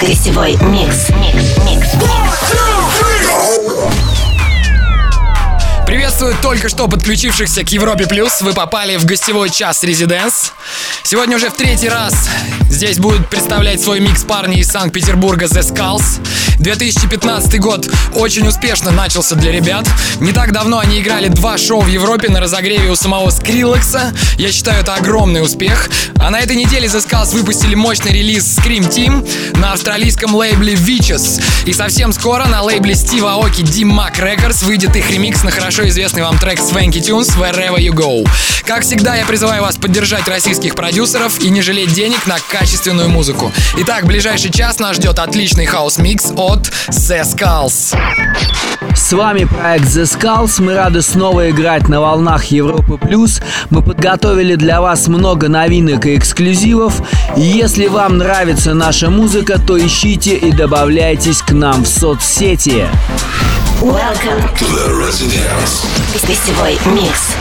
Гостевой микс. Микс. Микс. Приветствую только что подключившихся к Европе Плюс. Вы попали в гостевой час Residance. Сегодня уже в третий раз здесь будут представлять свой микс парни из Санкт-Петербурга The Skulls. 2015 год очень успешно начался для ребят. Не так давно они играли два шоу в Европе на разогреве у самого Скриллекса. Я считаю, это огромный успех. А на этой неделе The Skulls выпустили мощный релиз Scream Team на австралийском лейбле Witches. И совсем скоро на лейбле Стива Аоки Dim Mak Records выйдет их ремикс на хорошо известный вам трек Swanky Tunes Wherever You Go. Как всегда, я призываю вас поддержать российских продюсеров и не жалеть денег на качественную музыку. Итак, ближайший час нас ждет отличный хаус-микс от The Skulls. С вами проект The Skulls. Мы рады снова играть на волнах Европы Плюс. Мы подготовили для вас много новинок и эксклюзивов. Если вам нравится наша музыка, то ищите и добавляйтесь к нам в соцсети. Welcome to the Residence. Гостевой микс.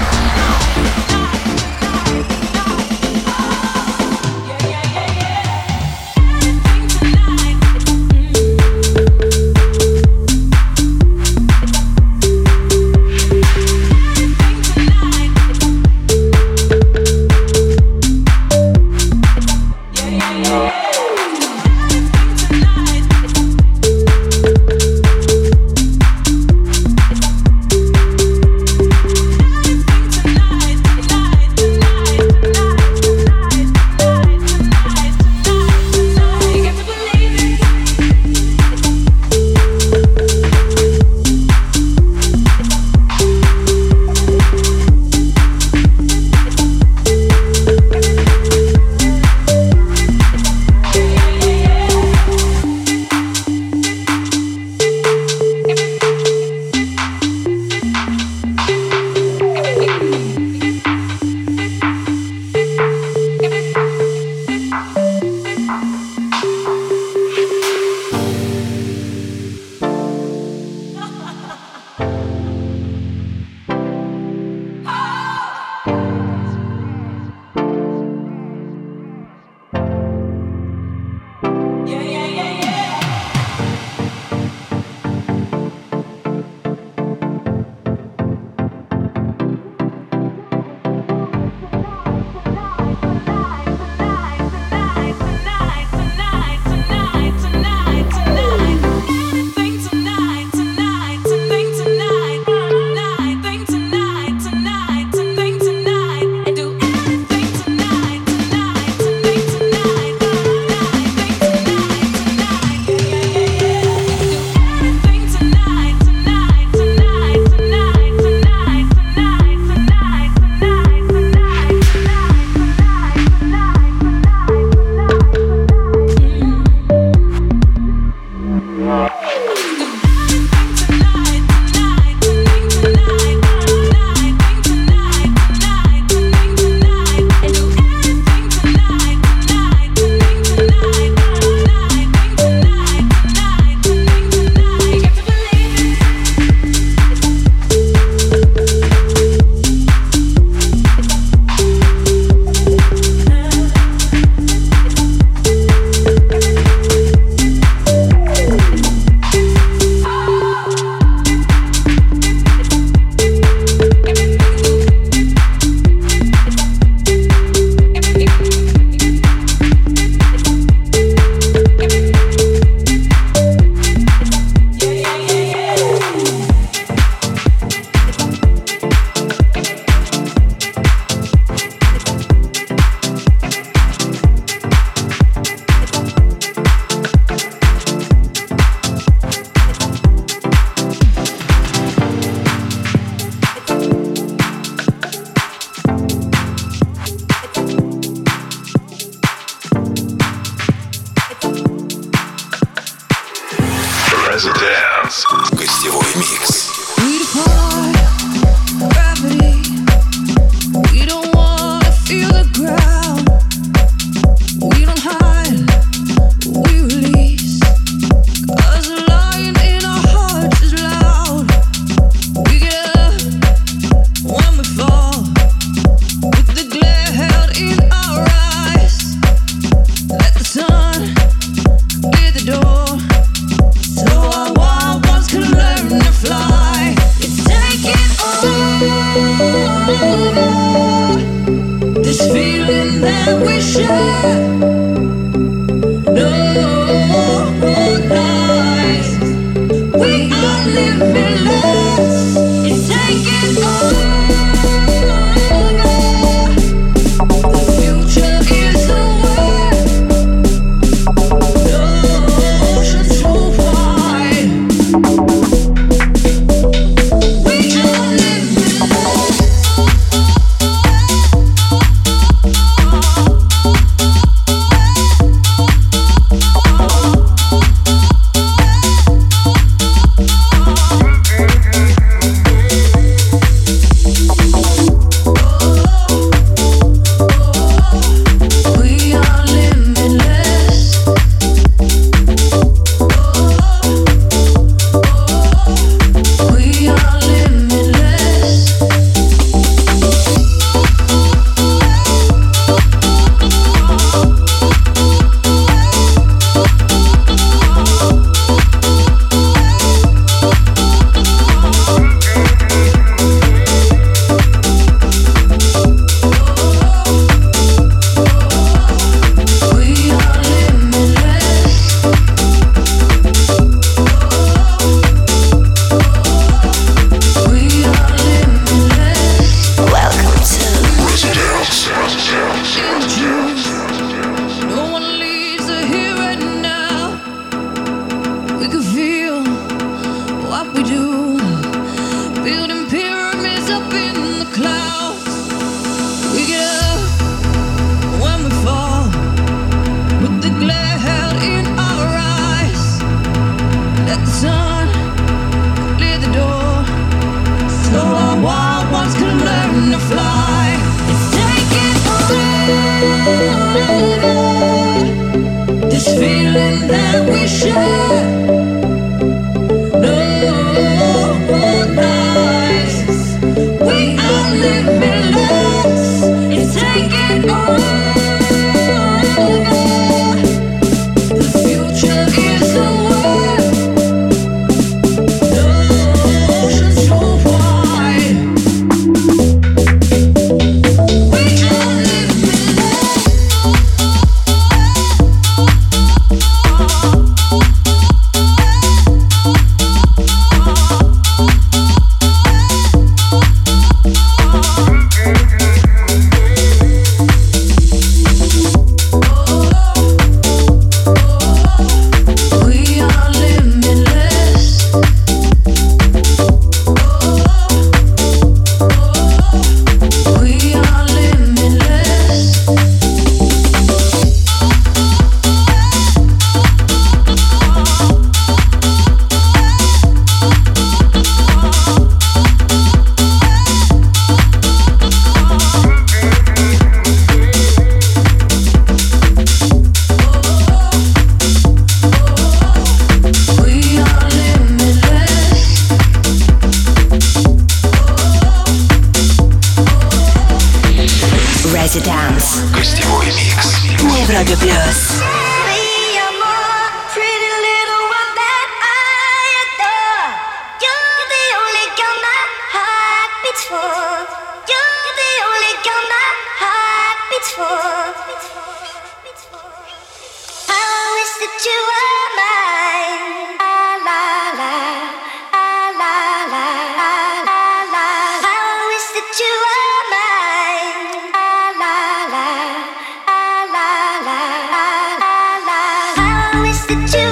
that you.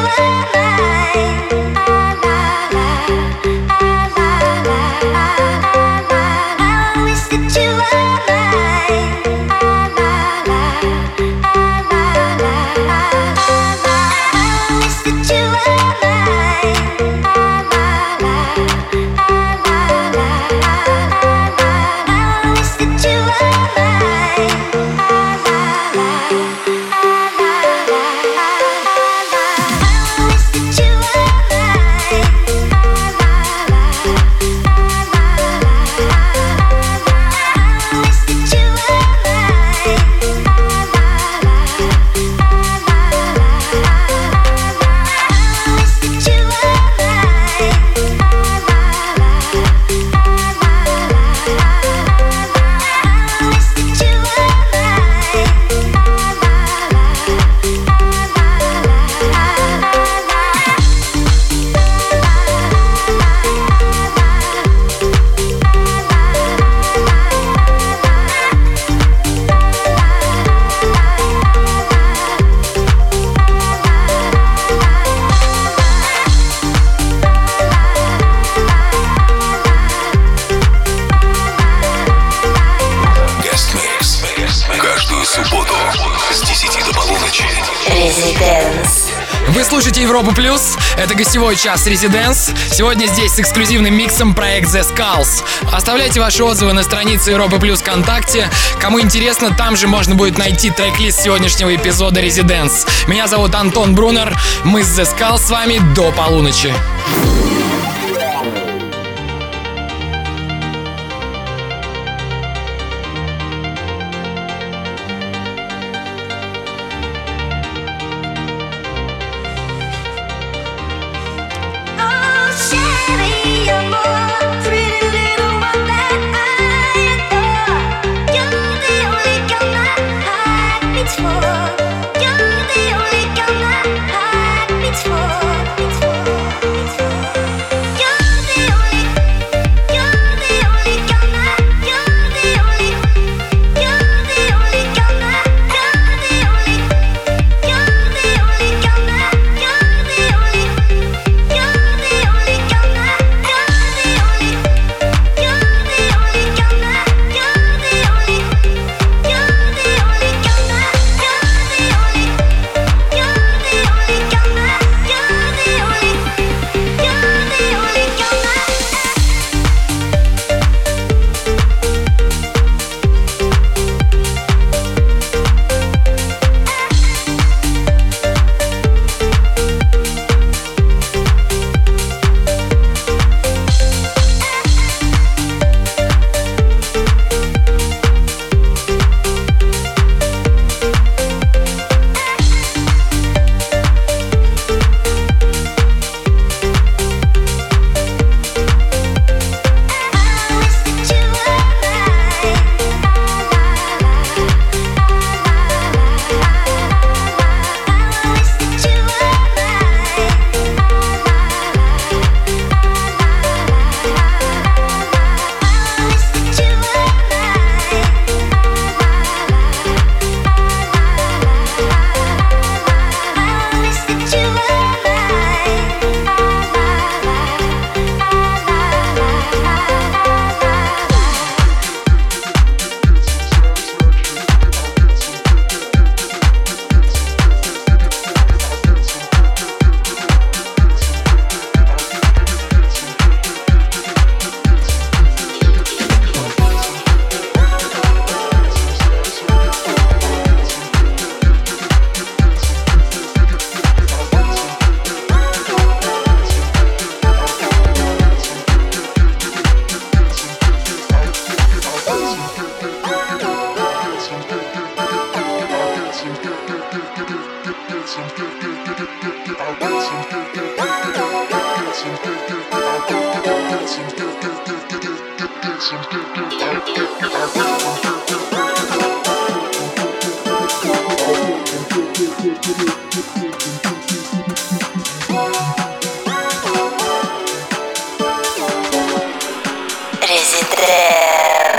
Европу Плюс, это гостевой час Резиденс. Сегодня здесь с эксклюзивным миксом проект The Skulls. Оставляйте ваши отзывы на странице Европы Плюс ВКонтакте. Кому интересно, там же можно будет найти трек-лист сегодняшнего эпизода Резиденс. Меня зовут Антон Брунер, мы с The Skulls с вами до полуночи.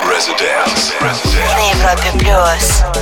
Residence. Residence. Европе плюс.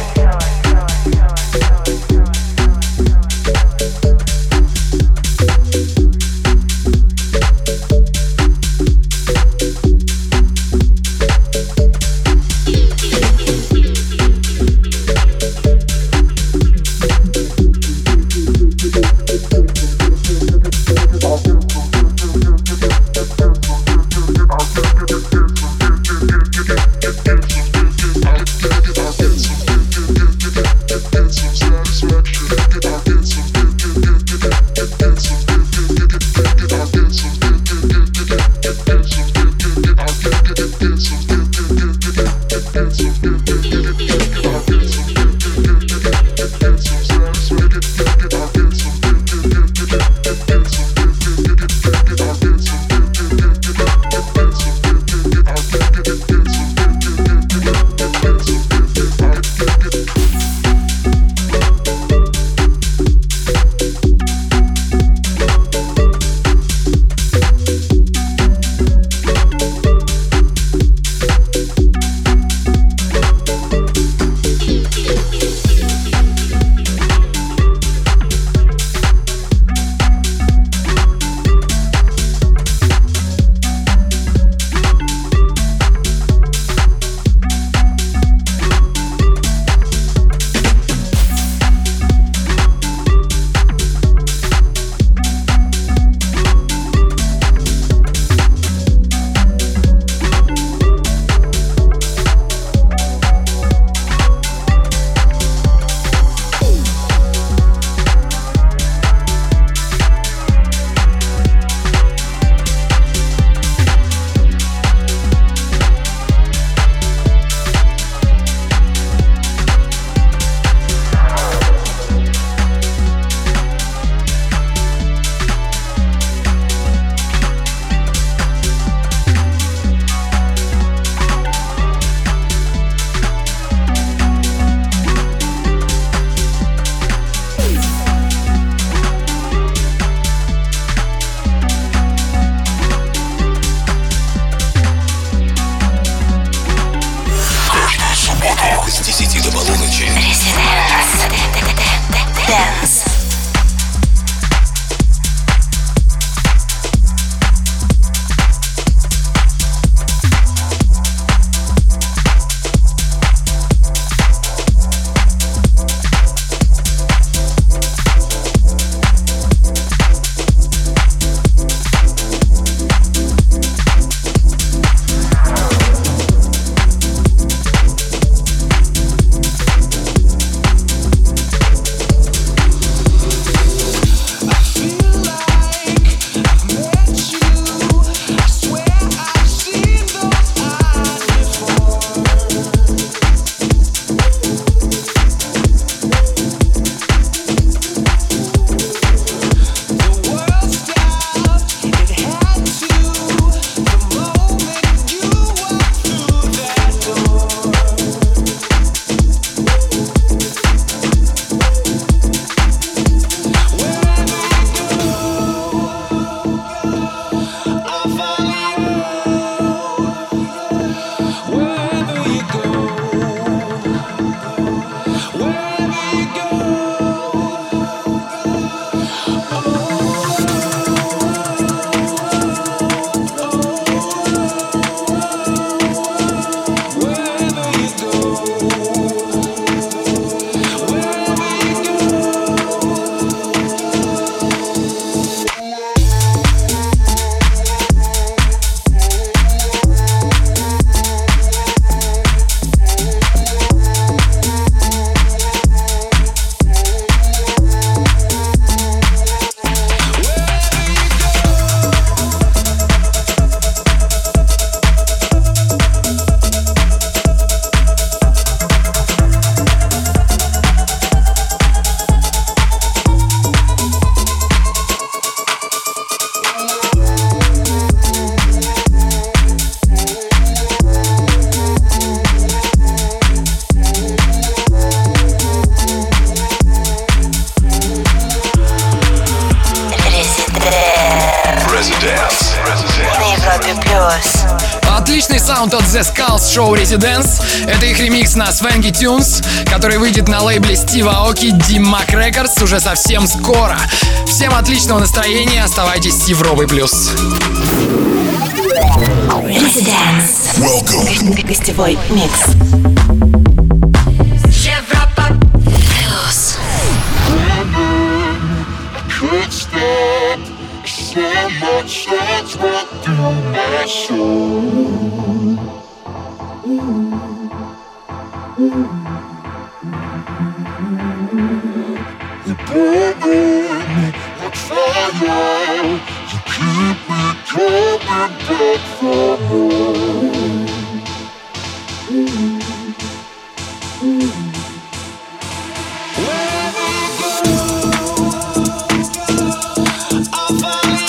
на Свенги Тюнс, который выйдет на лейбле Стива Оки Димак Рекордс уже совсем скоро. Всем отличного настроения, оставайтесь с Европой Плюс. Гостевой микс. show. fall.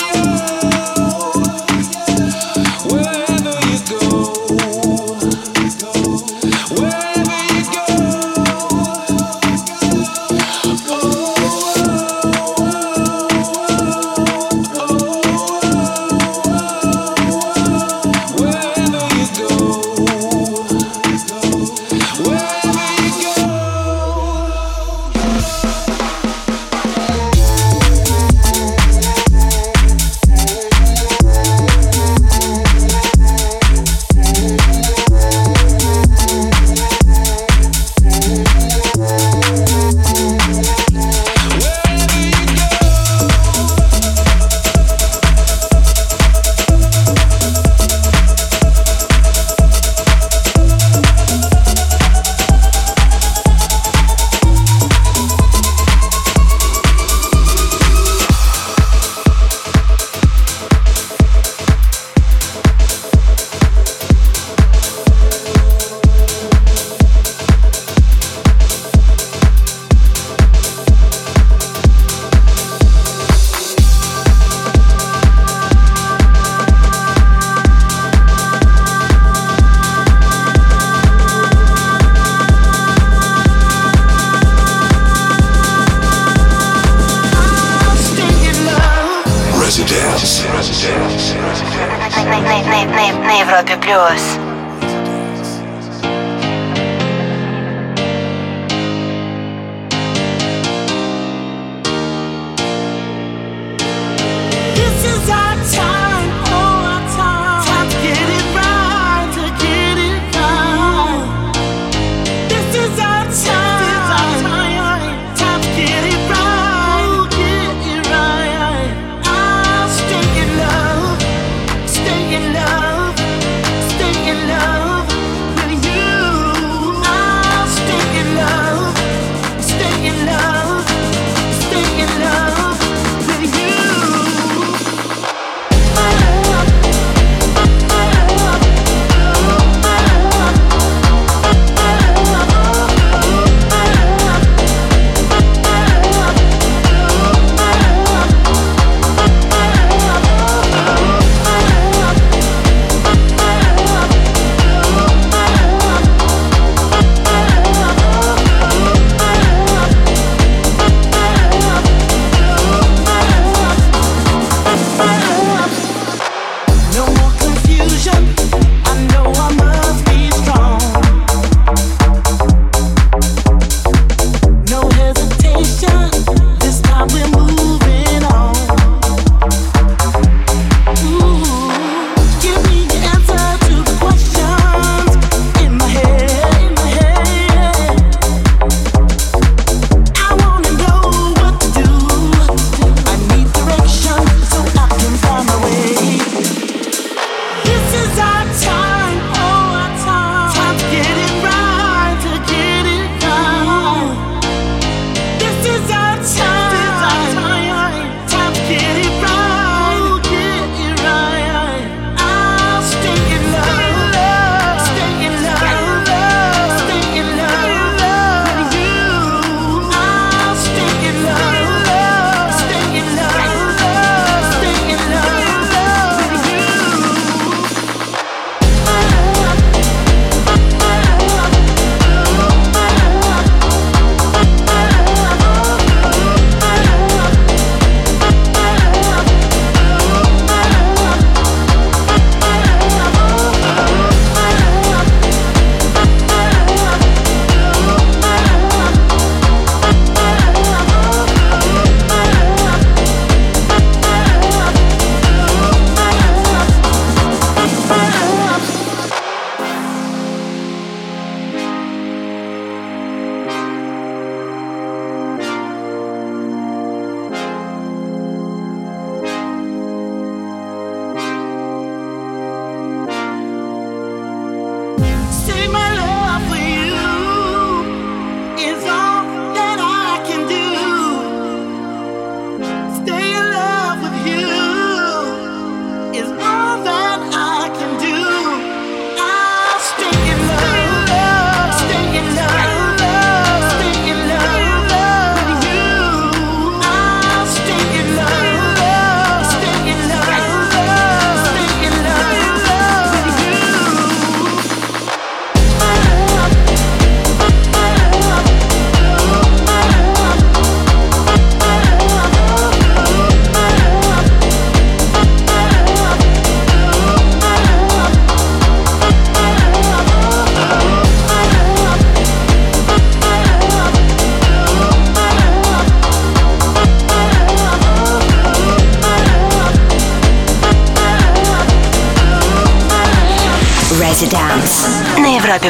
на, на, на, на Европе плюс.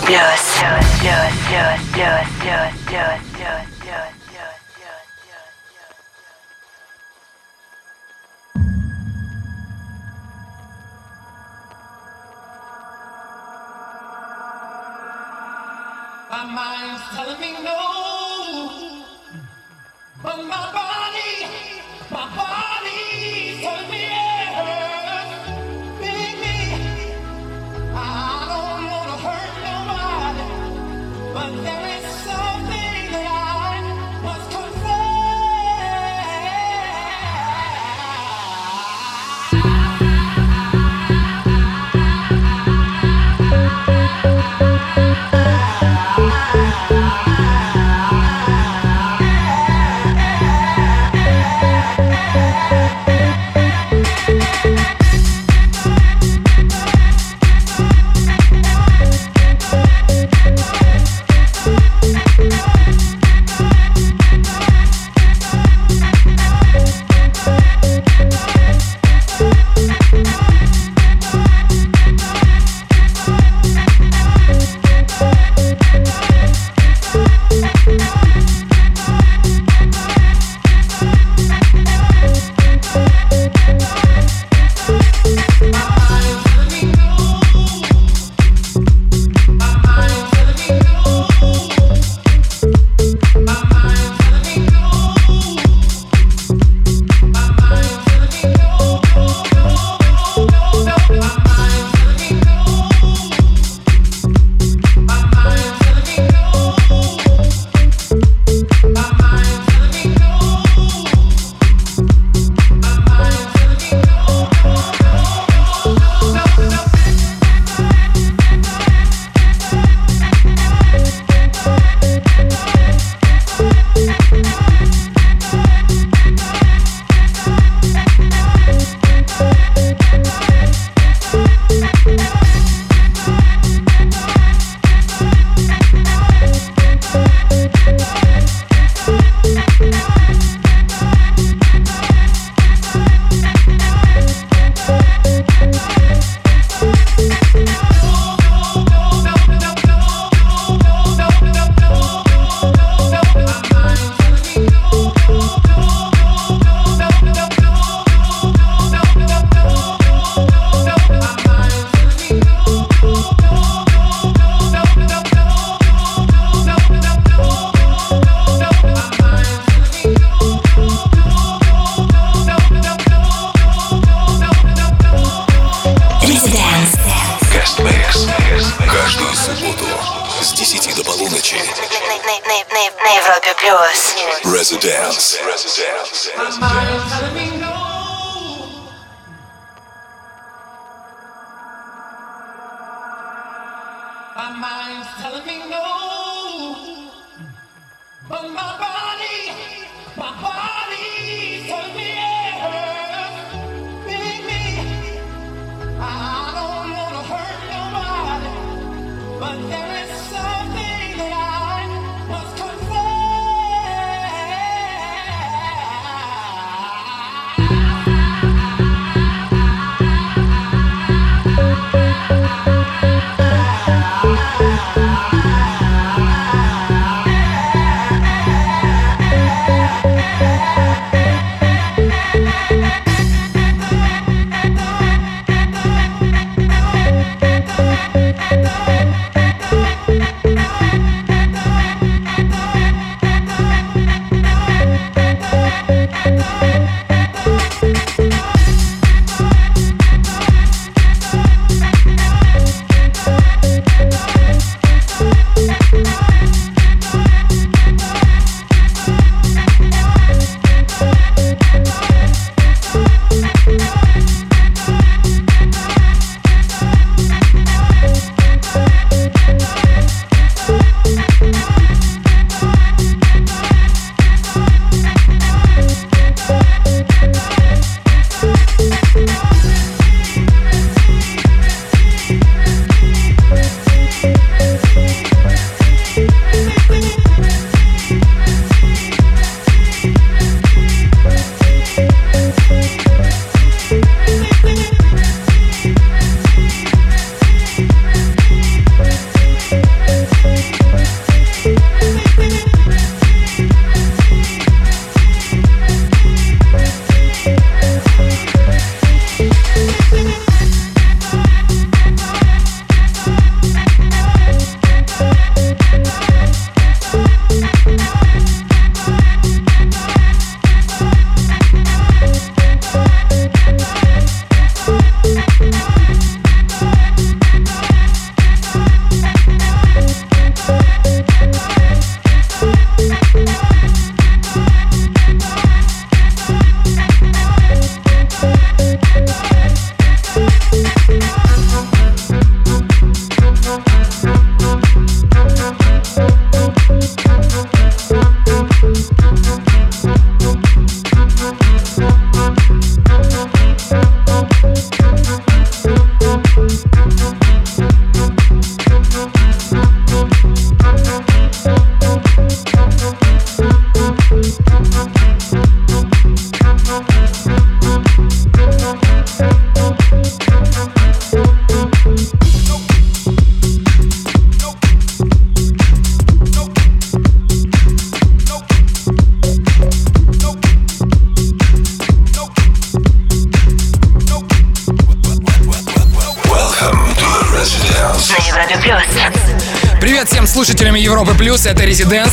Plus.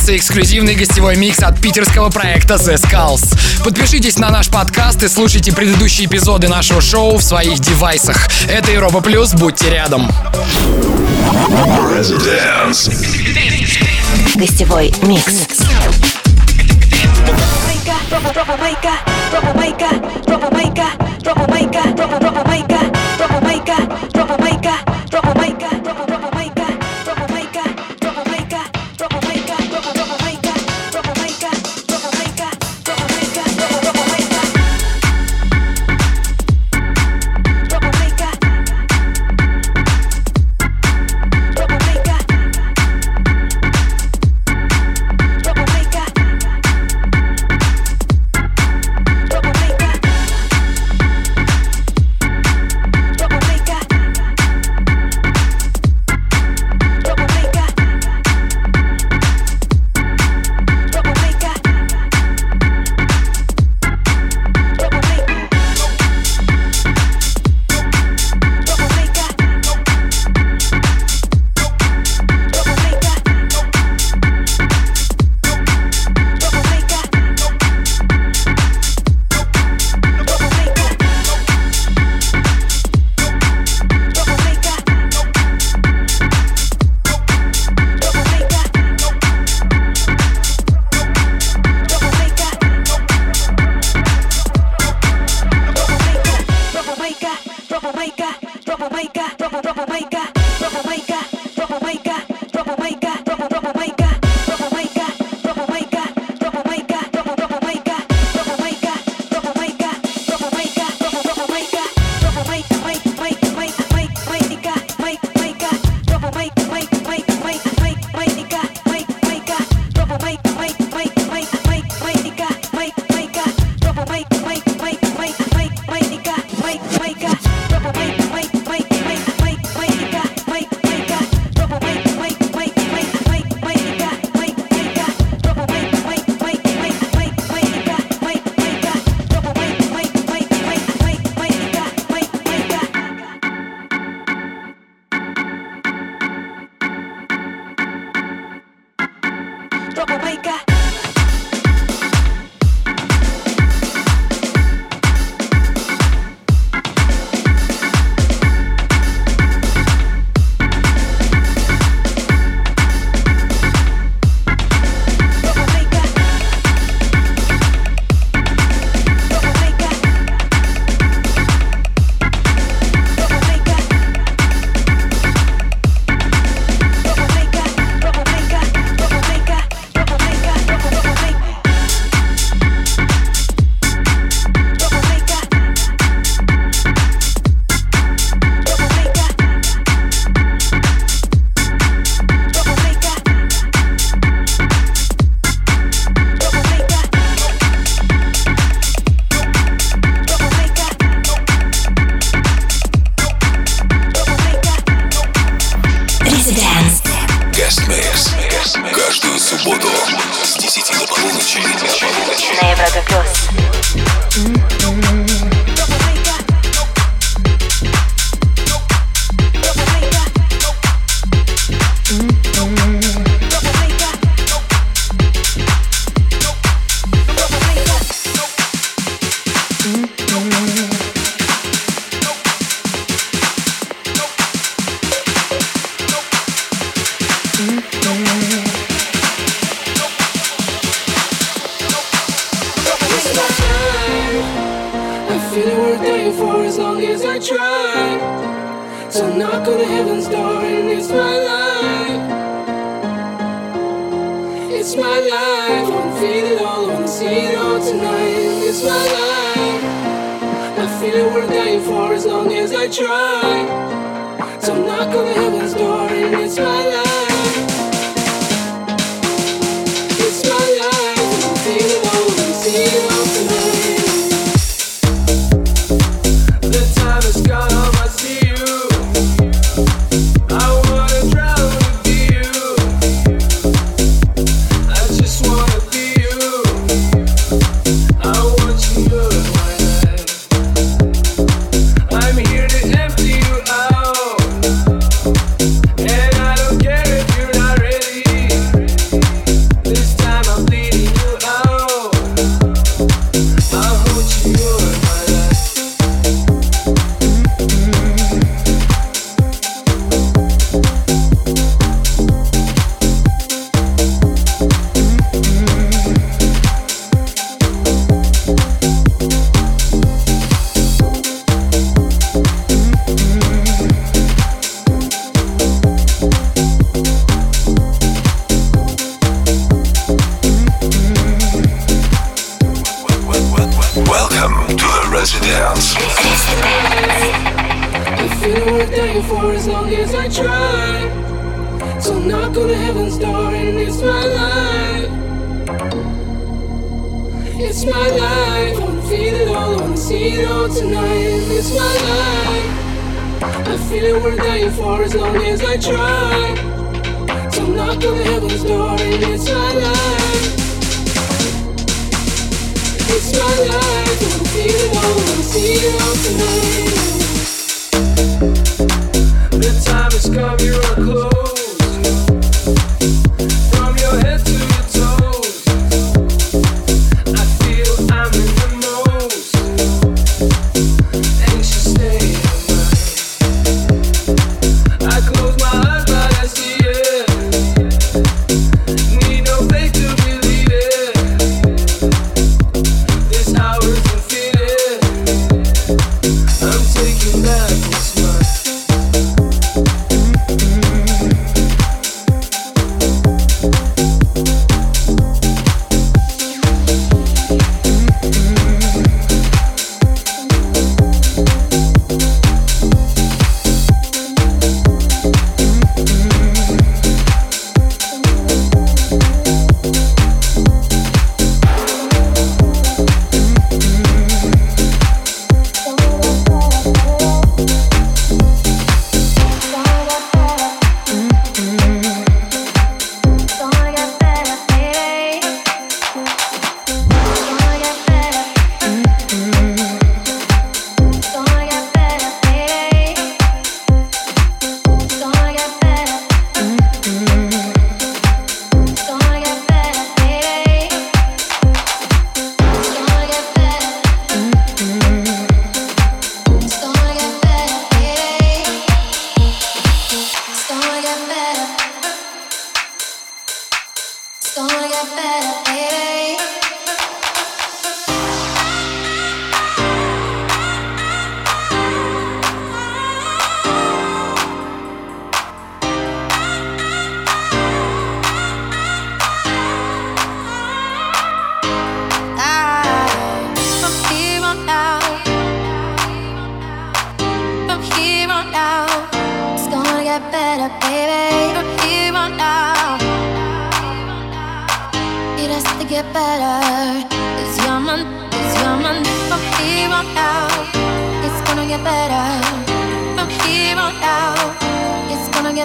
И эксклюзивный гостевой микс от питерского проекта The Skulls. Подпишитесь на наш подкаст и слушайте предыдущие эпизоды нашего шоу в своих девайсах. Это Европа Плюс, будьте рядом. Residence. Гостевой микс. Residence.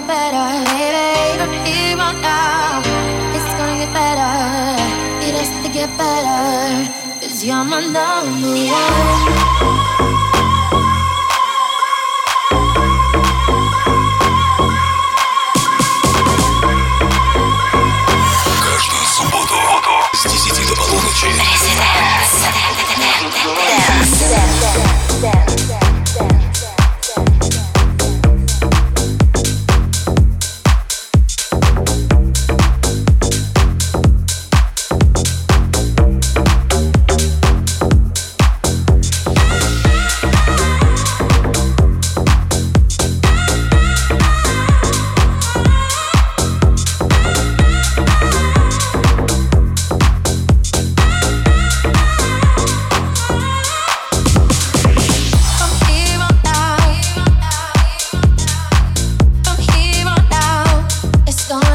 get better, baby. I'm here right now. It's gonna get better. It has to get better. Cause you're my number one.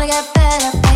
get better.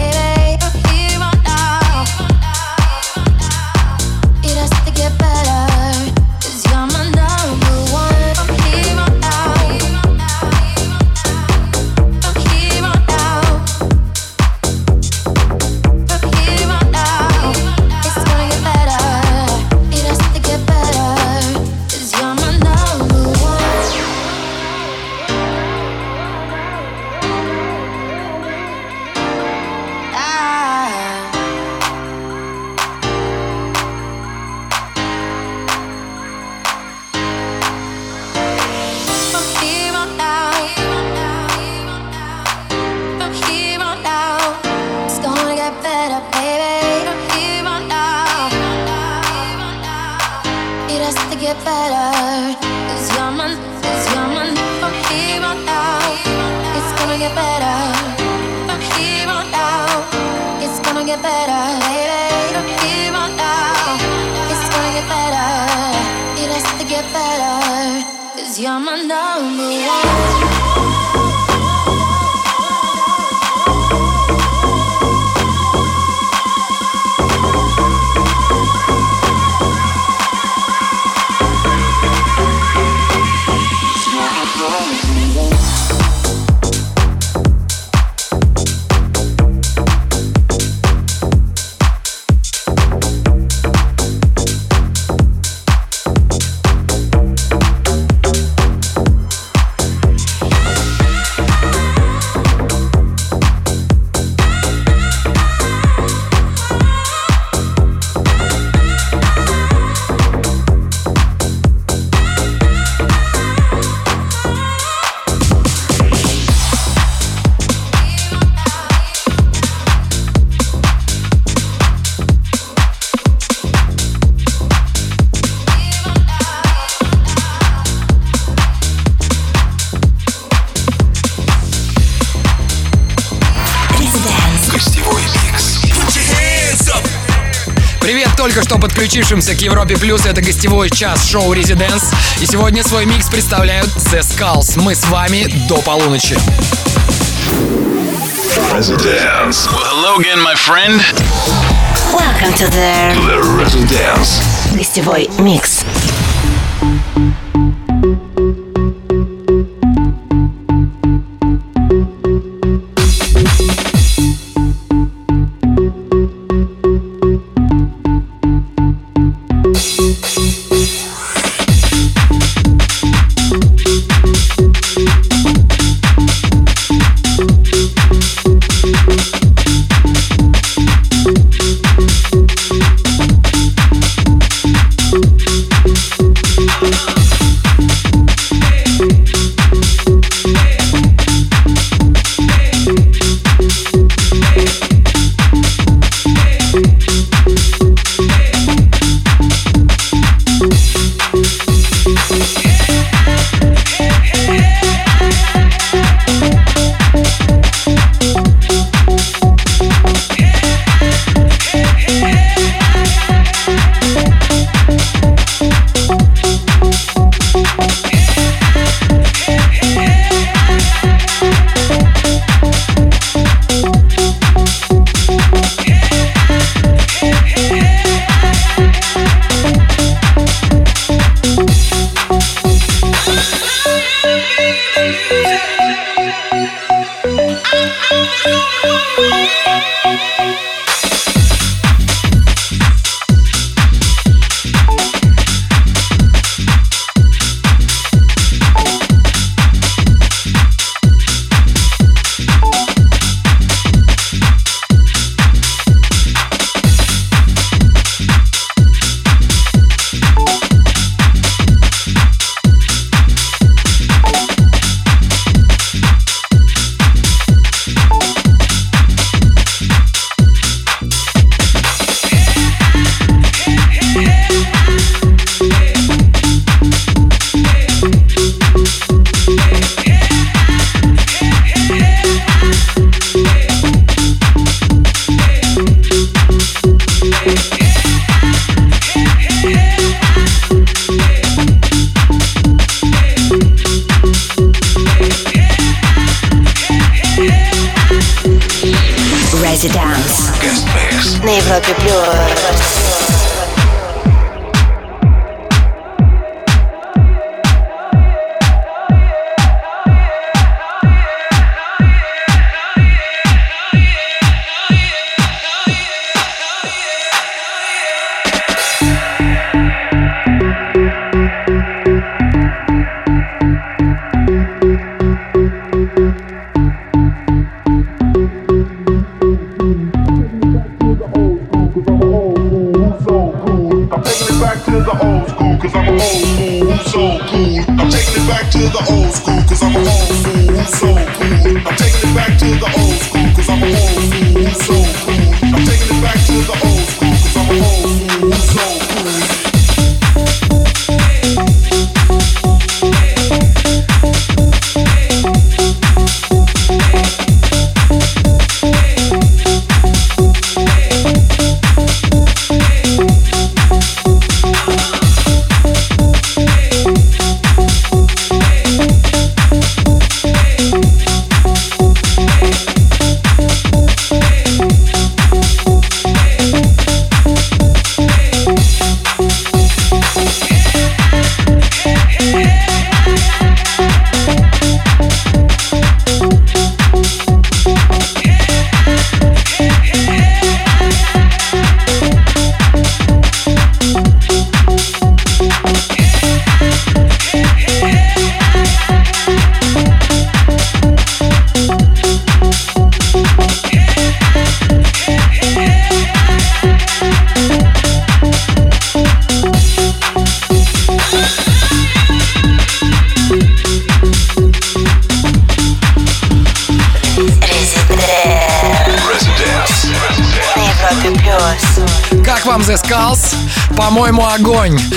подключившимся к Европе Плюс. Это гостевой час шоу «Резиденс». И сегодня свой микс представляют The Skulls. Мы с вами до полуночи. Residence. Well, hello again, my friend. Welcome to the, the Residence. Гостевой микс.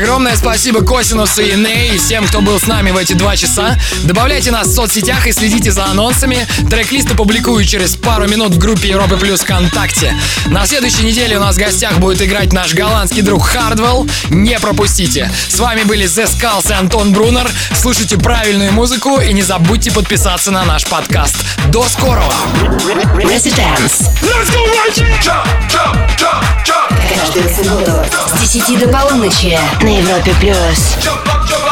Огромное спасибо Косинусу и Ней и всем, кто был с нами в эти два часа. Добавляйте нас в соцсетях и следите за анонсами. Трек-листы публикую через пару минут в группе Европы Плюс ВКонтакте. На следующей неделе у нас в гостях будет играть наш голландский друг Хардвелл. Не пропустите. С вами были The Skulls и Антон Брунер. Слушайте правильную музыку и не забудьте подписаться на наш подкаст. До скорого! Residence. Каждую субботу с 10 до полуночи на Европе плюс. Jump up, jump